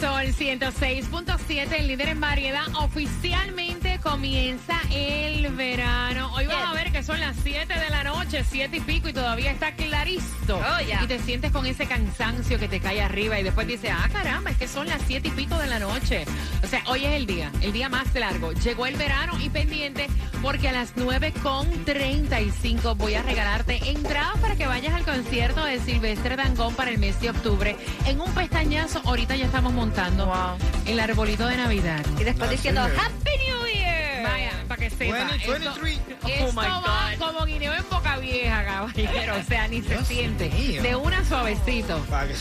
Sol 106.7, el líder en variedad, oficialmente comienza el verano. Hoy vas a ver que son las 7 de la noche, 7 y pico, y todavía está clarito. Oh. Y te sientes con ese cansancio que te cae arriba y después dices, ah, caramba, es que son las 7 y pico de la noche. O sea, hoy es el día, el día más largo. Llegó el verano y pendiente porque a las 9.35 voy a regalarte entradas para que vayas al concierto de Silvestre Dangón para el mes de octubre. En un pestañazo, ahorita ya estamos montando el arbolito de Navidad. Y después diciendo Happy New. Vaya, para que sepa. 20, esto- 23. Esto, Oh, my va God. como guineo en boca vieja, caballero. O sea, ni se siente. mío. De una suavecito. Para que-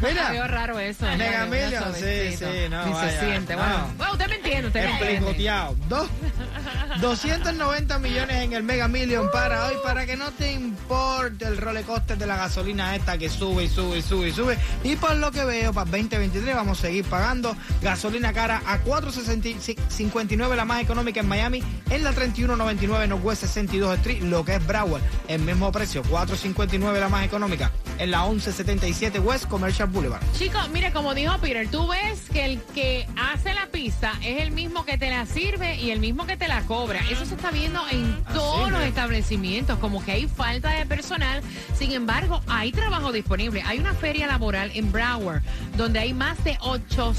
Veo Mira, raro eso. Mega Million, sí, sí, no, Ni se siente. no. Bueno, bueno, usted me entiende, usted me entiende. Dos- 290 millones en el Mega Million para hoy, para que no te importe el roller coaster de la gasolina esta que sube y sube y sube y sube. Y por lo que veo, para 2023 vamos a seguir pagando gasolina cara a 4.59 la más económica en Miami, en la 31.99 Northwest 62 Street, lo que es Broward, el mismo precio, 4.59 la más económica, en la 1177 West Commercial Boulevard. Chicos, mire, como dijo Peter, tú ves que el que hace la pizza es el mismo que te la sirve y el mismo que te la cobra. Eso se está viendo en Así todos los es. establecimientos, como que hay falta de personal. Sin embargo, hay trabajo disponible. Hay una feria laboral en Broward donde hay más de 8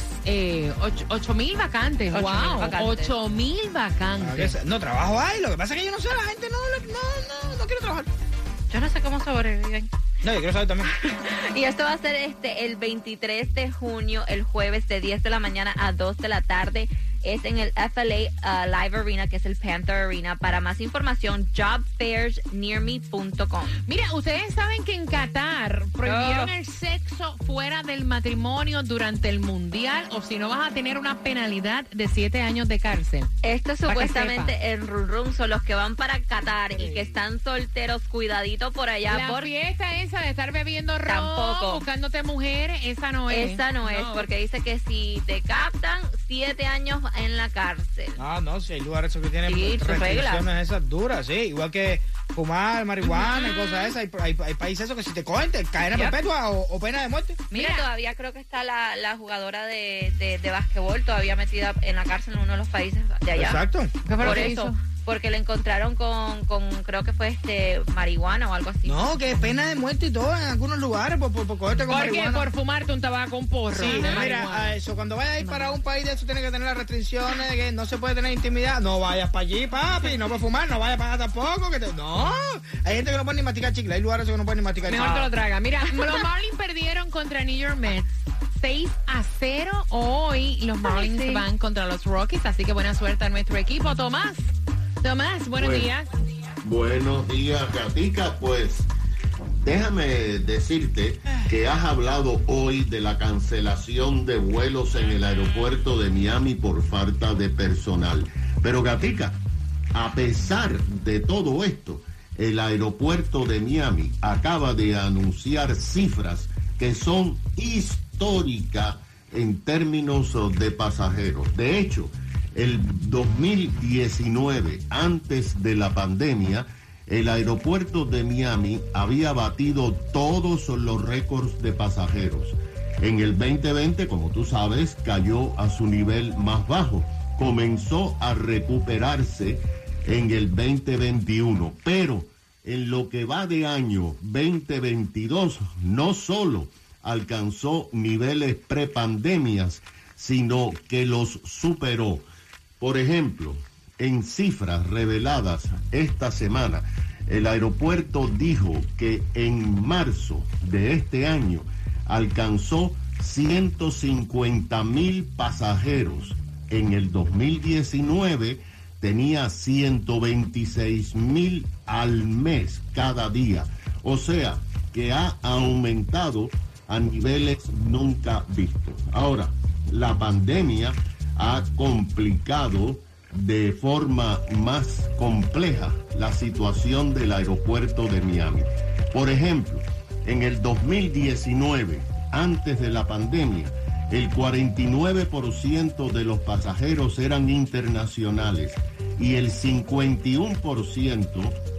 mil vacantes. Ocho mil wow, vacantes. 8 mil vacantes. No, trabajo hay, lo que pasa es que yo no sé, la gente no, no, no, no quiere trabajar. Yo no sé cómo sobreviven. No, yo quiero saber también. Y esto va a ser este el 23 de junio, el jueves de 10 de la mañana a 2 de la tarde. Es en el FLA uh, Live Arena, que es el Panther Arena. Para más información, jobfairsnearme.com. Mira, ustedes saben que en Qatar prohibieron Oh. el sexo fuera del matrimonio durante el mundial o si no vas a tener una penalidad de siete años de cárcel. Esto supuestamente en Run Run son los que van para Qatar y que están solteros, cuidadito por allá. La por... fiesta esa de estar bebiendo ron, Tampoco. buscándote mujeres, esa no es. Esa no es, porque dice que si te captan, siete años en la cárcel. Ah, no, si hay lugares que tienen Sí, restricciones esas duras, sí. Igual que fumar marihuana y cosas esas. Hay, hay, hay países esos que si te cogen, te cadena Yep. perpetua o, o pena de muerte. Mira, Mira. todavía creo que está la, la jugadora de, de, de basquetbol todavía metida en la cárcel en uno de los países de allá. Exacto. ¿Qué fue lo Por que eso, hizo? Porque le encontraron con, con, creo que fue este marihuana o algo así. No, que pena de muerte y todo en algunos lugares por, por, por cogerte con ¿Por qué? marihuana. Por fumarte un tabaco, un porro. Sí, de mira, a eso, cuando vayas a ir para un país de eso, tienes que tener las restricciones de que no se puede tener intimidad. No vayas para allí, papi, no puedes fumar, no vayas para allá tampoco. Que te... No, hay gente que no puede ni masticar chicle, hay lugares que no pueden ni masticar Mejor chicle. te lo traga. Mira, los Marlins perdieron contra New York Mets. 6 a 0 hoy los Marlins sí. van contra los Rockies, así que buena suerte a nuestro equipo. Tomás, Tomás, buenos Bueno. días. Buenos días, Gatica. Pues déjame decirte que has hablado hoy de la cancelación de vuelos en el aeropuerto de Miami por falta de personal. Pero Gatica, a pesar de todo esto, el aeropuerto de Miami acaba de anunciar cifras que son históricas en términos de pasajeros. De hecho, el 2019, antes de la pandemia, el aeropuerto de Miami había batido todos los récords de pasajeros. En el 2020, como tú sabes, cayó a su nivel más bajo. Comenzó a recuperarse en el 2021, pero en lo que va de año 2022, no solo alcanzó niveles prepandemias, sino que los superó. Por ejemplo, en cifras reveladas esta semana, El aeropuerto dijo que en marzo de este año alcanzó 150 mil pasajeros. En el 2019 tenía 126 mil al mes cada día. O sea, que ha aumentado a niveles nunca vistos. Ahora, la pandemia ha complicado de forma más compleja la situación del aeropuerto de Miami. Por ejemplo, en el 2019, antes de la pandemia, el 49% de los pasajeros eran internacionales y el 51%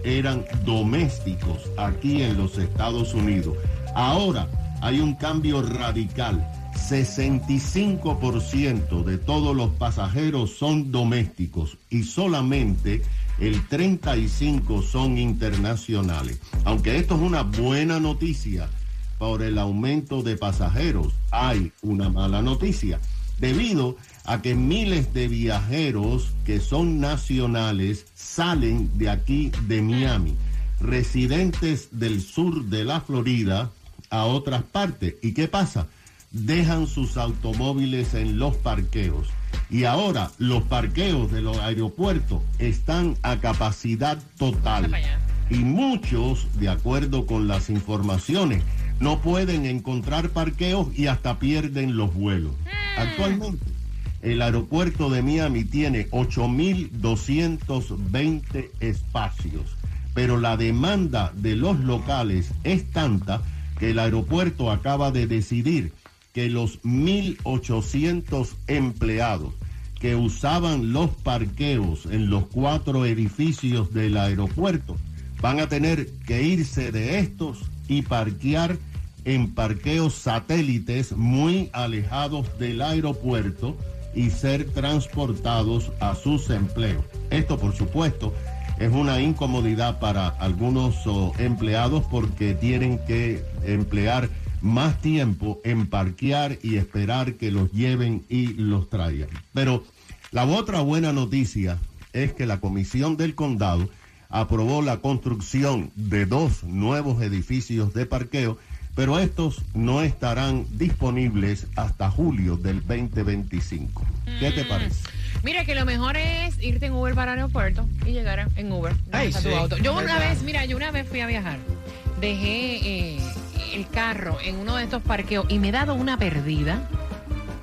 eran domésticos aquí en los Estados Unidos. Ahora hay un cambio radical. 65% de todos los pasajeros son domésticos y solamente el 35% son internacionales. Aunque esto es una buena noticia por el aumento de pasajeros, hay una mala noticia. Debido a que miles de viajeros que son nacionales salen de aquí de Miami, residentes del sur de la Florida a otras partes. ¿Y qué pasa? Dejan sus automóviles en los parqueos. Y ahora los parqueos de los aeropuertos están a capacidad total. Y muchos, de acuerdo con las informaciones, no pueden encontrar parqueos y hasta pierden los vuelos. Actualmente, el aeropuerto de Miami tiene 8.220 espacios, pero la demanda de los locales es tanta que el aeropuerto acaba de decidir que los 1.800 empleados que usaban los parqueos en los cuatro edificios del aeropuerto van a tener que irse de estos y parquear en parqueos satélites muy alejados del aeropuerto y ser transportados a sus empleos. Esto, por supuesto, es una incomodidad para algunos oh, empleados porque tienen que emplear más tiempo en parquear y esperar que los lleven y los traigan. Pero la otra buena noticia es que la Comisión del Condado aprobó la construcción de dos nuevos edificios de parqueo, pero estos no estarán disponibles hasta julio del 2025. ¿Qué te parece? Mira que lo mejor es irte en Uber para el aeropuerto y llegar en Uber. Ay, a tu sí, auto. Yo una vez, mira, yo una vez fui a viajar. Dejé eh, el carro en uno de estos parqueos y me he dado una perdida.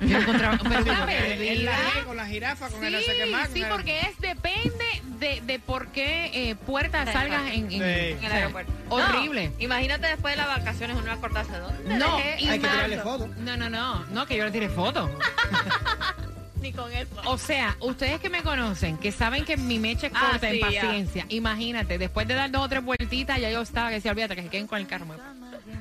Yo encontraba, pero una En perdida. la, con la jirafa, con el Sí, más. sí, el- porque es depende de, de por qué eh, puerta salgas en, en- Sí. en el aeropuerto. Horrible. Imagínate después de las vacaciones uno acordarse dónde. No, dejé Hay que tirarle foto. No, no, no, no, que yo le tiré foto. Ni con eso. O sea, ustedes que me conocen, que saben que mi mecha es Ah, corta en ya. paciencia, imagínate, después de dar dos o tres vueltitas, ya yo estaba que decía, olvídate que se queden con el carro.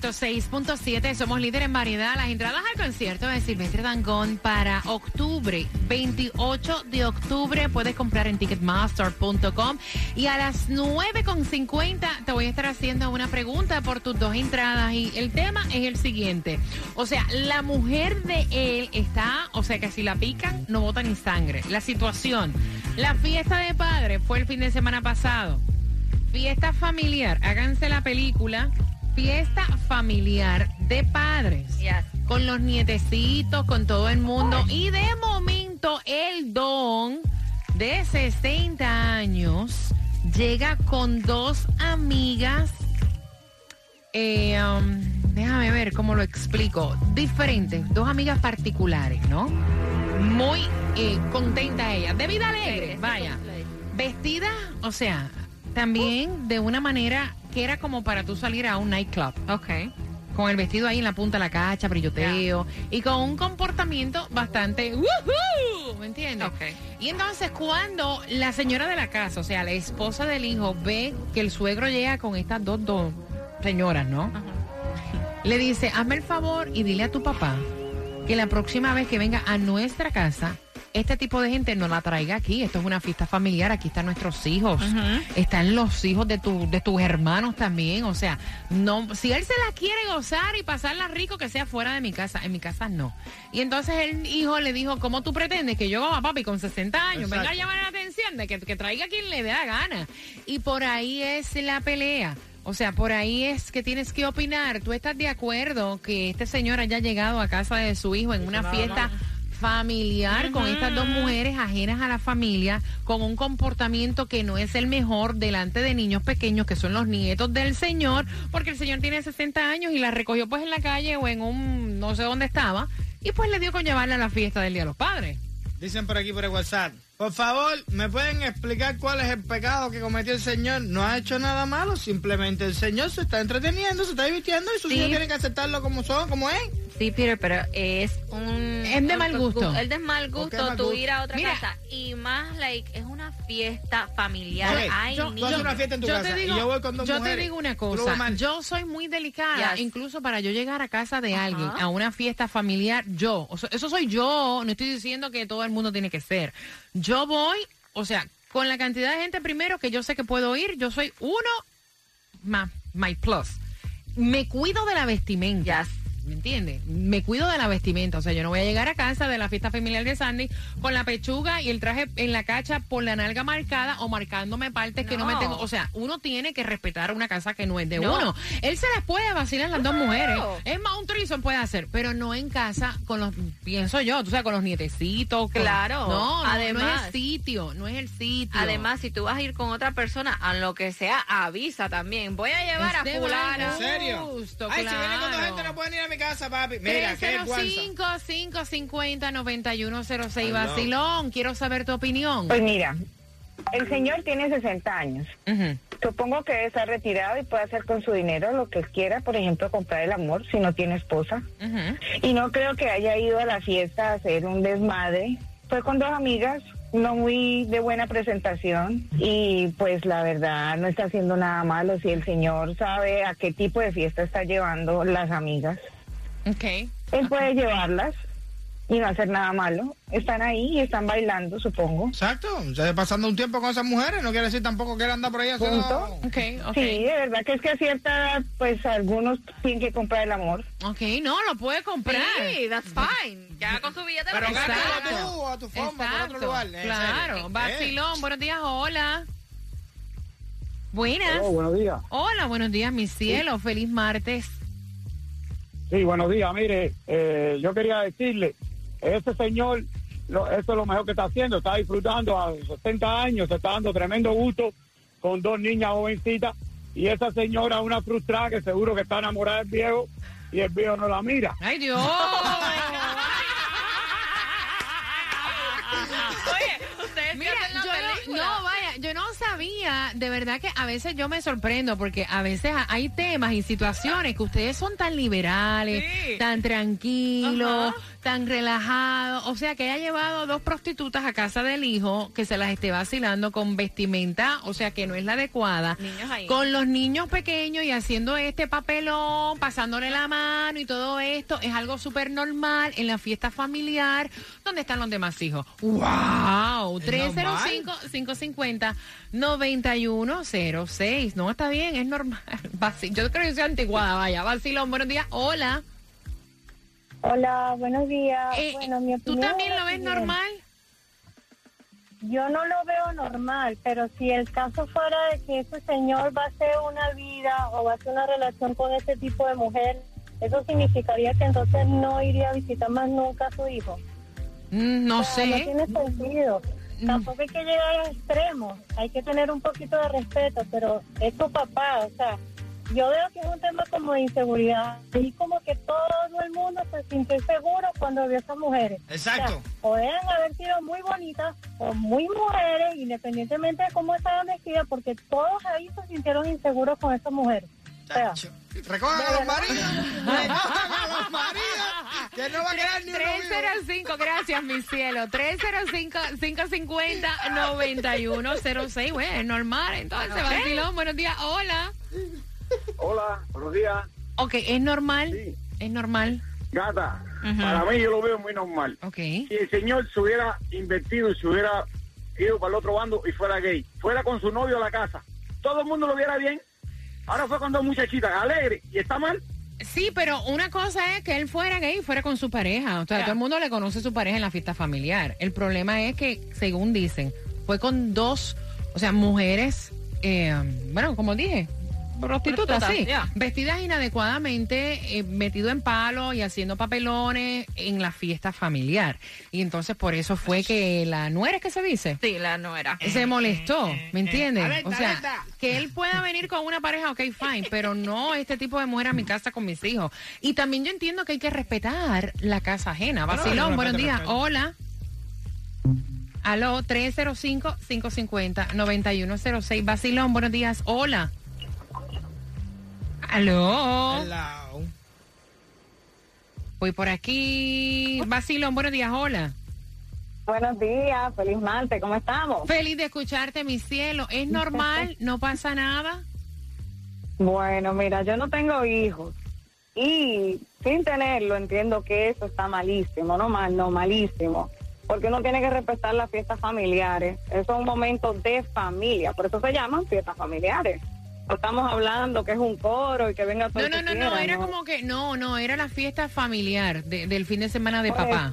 106.7, somos líderes en variedad. Las entradas al concierto de Silvestre Dangón para octubre, 28 de octubre, puedes comprar en ticketmaster.com. Y a las 9.50 te voy a estar haciendo una pregunta por tus dos entradas. Y el tema es el siguiente. O sea, la mujer de él está, o sea, que si la pican, no bota ni sangre. La situación, la fiesta de padre fue el fin de semana pasado. Fiesta familiar, háganse la película. Fiesta familiar de padres. Yes. Con los nietecitos, con todo el mundo. Y de momento el don de 60 años llega con dos amigas. eh, um, déjame ver cómo lo explico. Diferentes, dos amigas particulares, ¿no? Muy eh, contenta ella. De vida alegre, vaya. Vestida, o sea, también de una manera que era como para tú salir a un nightclub. Ok. Con el vestido ahí en la punta de la cacha, brilloteo. Y con un comportamiento bastante. ¡woohoo! ¿me entiendes? Ok. Y entonces cuando la señora de la casa, o sea, la esposa del hijo, ve que el suegro llega con estas dos, dos señoras, ¿no? Le dice, hazme el favor y dile a tu papá que la próxima vez que venga a nuestra casa, este tipo de gente no la traiga aquí. Esto es una fiesta familiar, aquí están nuestros hijos, están los hijos de, tu, de tus hermanos también. O sea, no, si él se la quiere gozar y pasarla rico, que sea fuera de mi casa. En mi casa no. Y entonces el hijo le dijo, ¿cómo tú pretendes que yo, papi, con 60 años, venga a llamar la atención de que, que traiga a quien le dé la gana? Y por ahí es la pelea. O sea, por ahí es que tienes que opinar. ¿Tú estás de acuerdo que este señor haya llegado a casa de su hijo en una fiesta familiar con estas dos mujeres ajenas a la familia, con un comportamiento que no es el mejor delante de niños pequeños que son los nietos del señor, porque el señor tiene 60 años y la recogió pues en la calle o en un no sé dónde estaba y pues le dio con llevarla a la fiesta del Día de los Padres. Dicen por aquí por el WhatsApp. Por favor, ¿me pueden explicar cuál es el pecado que cometió el señor? No ha hecho nada malo, simplemente el señor se está entreteniendo, se está divirtiendo y sus Sí. hijos tienen que aceptarlo como son, como es. Sí, Peter, pero es un... Es de mal gusto. Es de mal ¿Por qué gusto mal tú ir a otra Mira. casa. Y más, like, es una fiesta familiar. Ok, Hay yo- Tú niños. haces una fiesta en tu yo casa te digo, y yo voy con dos yo mujeres. te digo una cosa, yo soy muy delicada, Yes. incluso para yo llegar a casa de alguien, a una fiesta familiar, yo, o sea, eso soy yo, no estoy diciendo que todo el mundo tiene que ser. Yo voy, o sea, con la cantidad de gente primero que yo sé que puedo ir, yo soy uno más my plus. Me cuido de la vestimenta. ¿Me entiendes? Me cuido de la vestimenta. O sea, yo no voy a llegar a casa de la fiesta familiar de Sandy con la pechuga y el traje en la cacha por la nalga marcada o marcándome partes que no me tengo. O sea, uno tiene que respetar una casa que no es de No. uno. Él se las puede vacilar las dos Claro. mujeres. Es más, un trison puede hacer, pero no en casa con los, pienso yo, tú sabes, con los nietecitos. con- Claro. No, no, no es Además- el sitio, no es el sitio. Además, si tú vas a ir con otra persona, a lo que sea, avisa también. Voy a llevar Es de a fulana. ¿En serio? Ay, si vienen con dos claro. gente no pueden ir a mi casa, papi. Mira, qué guanza. 305-550-9106 Hello. Vacilón, quiero saber tu opinión. Pues mira, el señor tiene 60 años. Supongo que está retirado y puede hacer con su dinero lo que quiera, por ejemplo, comprar el amor si no tiene esposa. Y no creo que haya ido a la fiesta a hacer un desmadre. Fue con dos amigas, no muy de buena presentación y pues la verdad no está haciendo nada malo si el señor sabe a qué tipo de fiesta está llevando las amigas. Ok. Él puede llevarlas y no hacer nada malo. Están ahí y están bailando, supongo. Exacto. Ya pasando un tiempo con esas mujeres, no quiere decir tampoco que él anda por ahí haciendo... Punto. Ok, ok. Sí, de verdad que es que a cierta edad, pues algunos tienen que comprar el amor. Ok, no, lo puede comprar. Sí, that's fine. Ya con su billete Pero lo gástalo tú a tu forma, por Exacto. otro lugar. en Claro. Vacilón, buenos días, hola. Buenas. Oh, buenos días. Hola, buenos días, mi cielo. Feliz martes. Sí, buenos días. Mire, eh, yo quería decirle, ese señor, lo, eso es lo mejor que está haciendo. Está disfrutando a 60 años, se está dando tremendo gusto con dos niñas jovencitas. Y esa señora, una frustrada que seguro que está enamorada del viejo y el viejo no la mira. Ay, Dios. Oye, ustedes Mira, yo no, no, de verdad que a veces yo me sorprendo porque a veces hay temas y situaciones que ustedes son tan liberales, Sí. tan tranquilos. Tan relajados, o sea que haya llevado dos prostitutas a casa del hijo que se las esté vacilando con vestimenta, o sea que no es la adecuada, Niños ahí. con los niños pequeños y haciendo este papelón, pasándole la mano y todo esto, es algo súper normal en la fiesta familiar donde están los demás hijos. ¡Wow! Es normal. 305-550-9106. No, está bien, es normal. Yo creo que soy anticuada, vaya. Vacilón, buenos días. Hola. Hola, buenos días. Eh, bueno, mi ¿Tú opinión también es lo ves normal? Yo no lo veo normal, pero si el caso fuera de que ese señor va a hacer una vida o va a hacer una relación con ese tipo de mujer, eso significaría que entonces no iría a visitar más nunca a su hijo. Mm, No O sea, No sé. tiene sentido. Tampoco hay que llegar a extremos. Hay que tener un poquito de respeto, pero es tu papá. O sea, yo veo que es un tema como de inseguridad. Y como que todo el mundo se sintió seguro cuando vio a esas mujeres. Exacto. O sea, podrían haber sido muy bonitas o muy mujeres, independientemente de cómo estaban vestidas, porque todos ahí se sintieron inseguros con esas mujeres. Tacho. Recojan a los maridos. Recojan a los maridos. Que no va a quedar ni uno vivo. 305, gracias, mi cielo. 305-550-9106. Güey, es normal. Entonces, vacilón, buenos días. Hola. Hola, buenos días. Ok, es normal. Sí. Es normal. Gata, para mí yo lo veo muy normal. Ok. Si el señor se hubiera invertido y se hubiera ido para el otro bando y fuera gay, fuera con su novio a la casa, todo el mundo lo viera bien. Ahora fue con dos muchachitas, alegre, y está mal. Sí, pero una cosa es que él fuera gay y fuera con su pareja. O sea, todo el mundo le conoce a su pareja en la fiesta familiar. El problema es que, según dicen, fue con dos, o sea, mujeres, eh, bueno, como dije, prostitutas, sí, vestidas inadecuadamente, eh, metido en palo y haciendo papelones en la fiesta familiar. Y entonces por eso fue que la nuera, ¿qué se dice? Sí, la nuera. se molestó, ¿me entiendes? O sea, alerta. que él pueda venir con una pareja, ok, fine, pero no este tipo de mujer a mi casa con mis hijos. Y también yo entiendo que hay que respetar la casa ajena. Vacilón, buenos días. Hola. Aló, 305-550-9106. Vacilón, buenos días. Hola. Aló. Hello. Voy por aquí. Vacilón, buenos días. Hola. Buenos días, feliz martes, ¿cómo estamos? Feliz de escucharte, mi cielo. ¿Es normal? ¿No pasa nada? Bueno, mira, yo no tengo hijos y sin tenerlo entiendo que eso está malísimo, no mal, no malísimo, porque uno tiene que respetar las fiestas familiares. Eso es un momento de familia, por eso se llaman fiestas familiares. Estamos hablando que es un coro y que venga todo No, no, no, no, era como que, no, no, era la fiesta familiar de- del fin de semana de Por papá.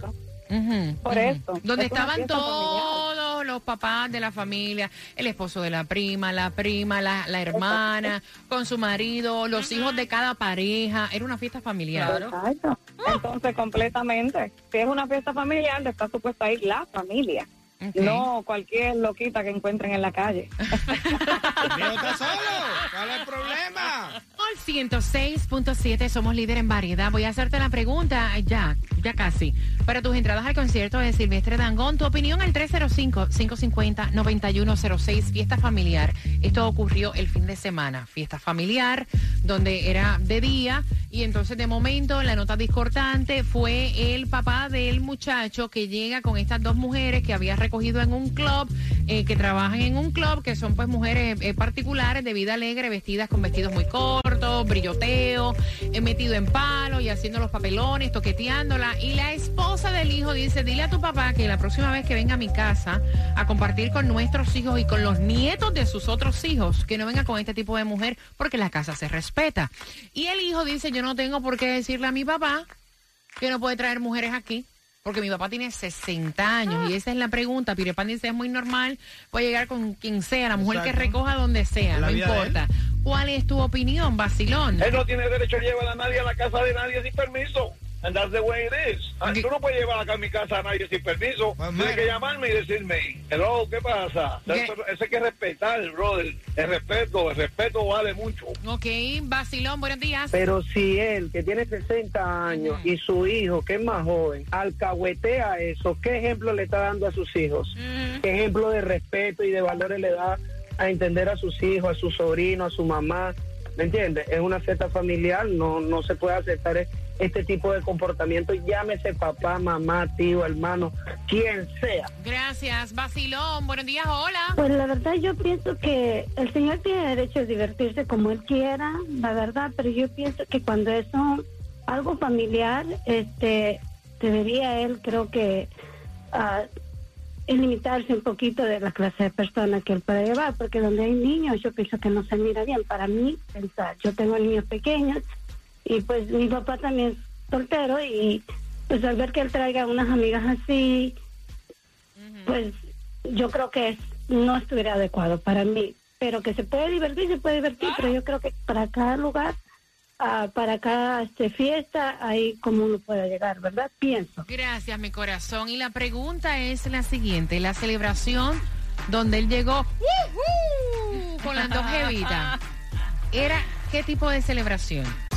Ujú, Por ujú. eso, Donde es estaban todos los papás de la familia, el esposo de la prima, la prima, la, la hermana, con su marido, los hijos de cada pareja. Era una fiesta familiar. Exacto. Entonces, completamente. Si es una fiesta familiar, está supuesta ir la familia. Ok. No cualquier loquita que encuentren en la calle. El mío está solo. ¿Cuál es el problema? Al 106.7 somos líder en variedad. Voy a hacerte la pregunta ya, ya casi. Para tus entradas al concierto de Silvestre Dangón, tu opinión al 305-550-9106, fiesta familiar. Esto ocurrió el fin de semana, fiesta familiar, donde era de día y entonces de momento la nota discordante fue el papá del muchacho que llega con estas dos mujeres que había recogido en un club, eh, que trabajan en un club, que son pues mujeres eh, particulares de vida alegre, vestidas con vestidos muy cortos, brilloteo, eh, metido en palo y haciendo los papelones, toqueteándola. Y la esposa del hijo dice, dile a tu papá que la próxima vez que venga a mi casa a compartir con nuestros hijos y con los nietos de sus otros hijos, que no venga con este tipo de mujer porque la casa se respeta. Y el hijo dice, yo no tengo por qué decirle a mi papá que no puede traer mujeres aquí. Porque mi papá tiene 60 años y esa es la pregunta. Pirepan dice, es muy normal, puede llegar con quien sea, la mujer que recoja donde sea, La no importa. ¿Cuál es tu opinión, Basilón? Él no tiene derecho a llevar a nadie a la casa de nadie sin permiso. And that's the way it is. Ah. Tú no puedes llevar acá a mi casa a nadie sin permiso. Pues Tienes que llamarme y decirme, hello, ¿qué pasa? ¿Qué? Eso, eso hay que respetar, brother. El respeto, el respeto vale mucho. Ok, Basilón, buenos días. Pero si él, que tiene 60 años, y su hijo, que es más joven, alcahuetea eso, ¿qué ejemplo le está dando a sus hijos? ¿Qué ejemplo de respeto y de valores le da a entender a sus hijos, a su sobrino, a su mamá? ¿Me entiendes? Es una fiesta familiar, no, no se puede aceptar e- este tipo de comportamiento. Llámese papá, mamá, tío, hermano, quien sea. Gracias, Basilón, buenos días, hola. Pues la verdad yo pienso que el señor tiene derecho a divertirse como él quiera, la verdad, pero yo pienso que cuando es un- algo familiar, este, debería él, creo que, ah, limitarse un poquito de la clase de persona que él puede llevar, porque donde hay niños yo pienso que no se mira bien. Para mí, pensar, yo tengo niños pequeños y pues mi papá también es soltero y pues al ver que él traiga unas amigas así, pues yo creo que es- no estuviera adecuado para mí. Pero que se puede divertir, se puede divertir, pero yo creo que para cada lugar, ah, para cada este, fiesta, ahí como uno pueda llegar, ¿verdad? Pienso. Gracias, mi corazón. Y la pregunta es la siguiente, la celebración donde él llegó con las dos jevitas, ¿era qué tipo de celebración?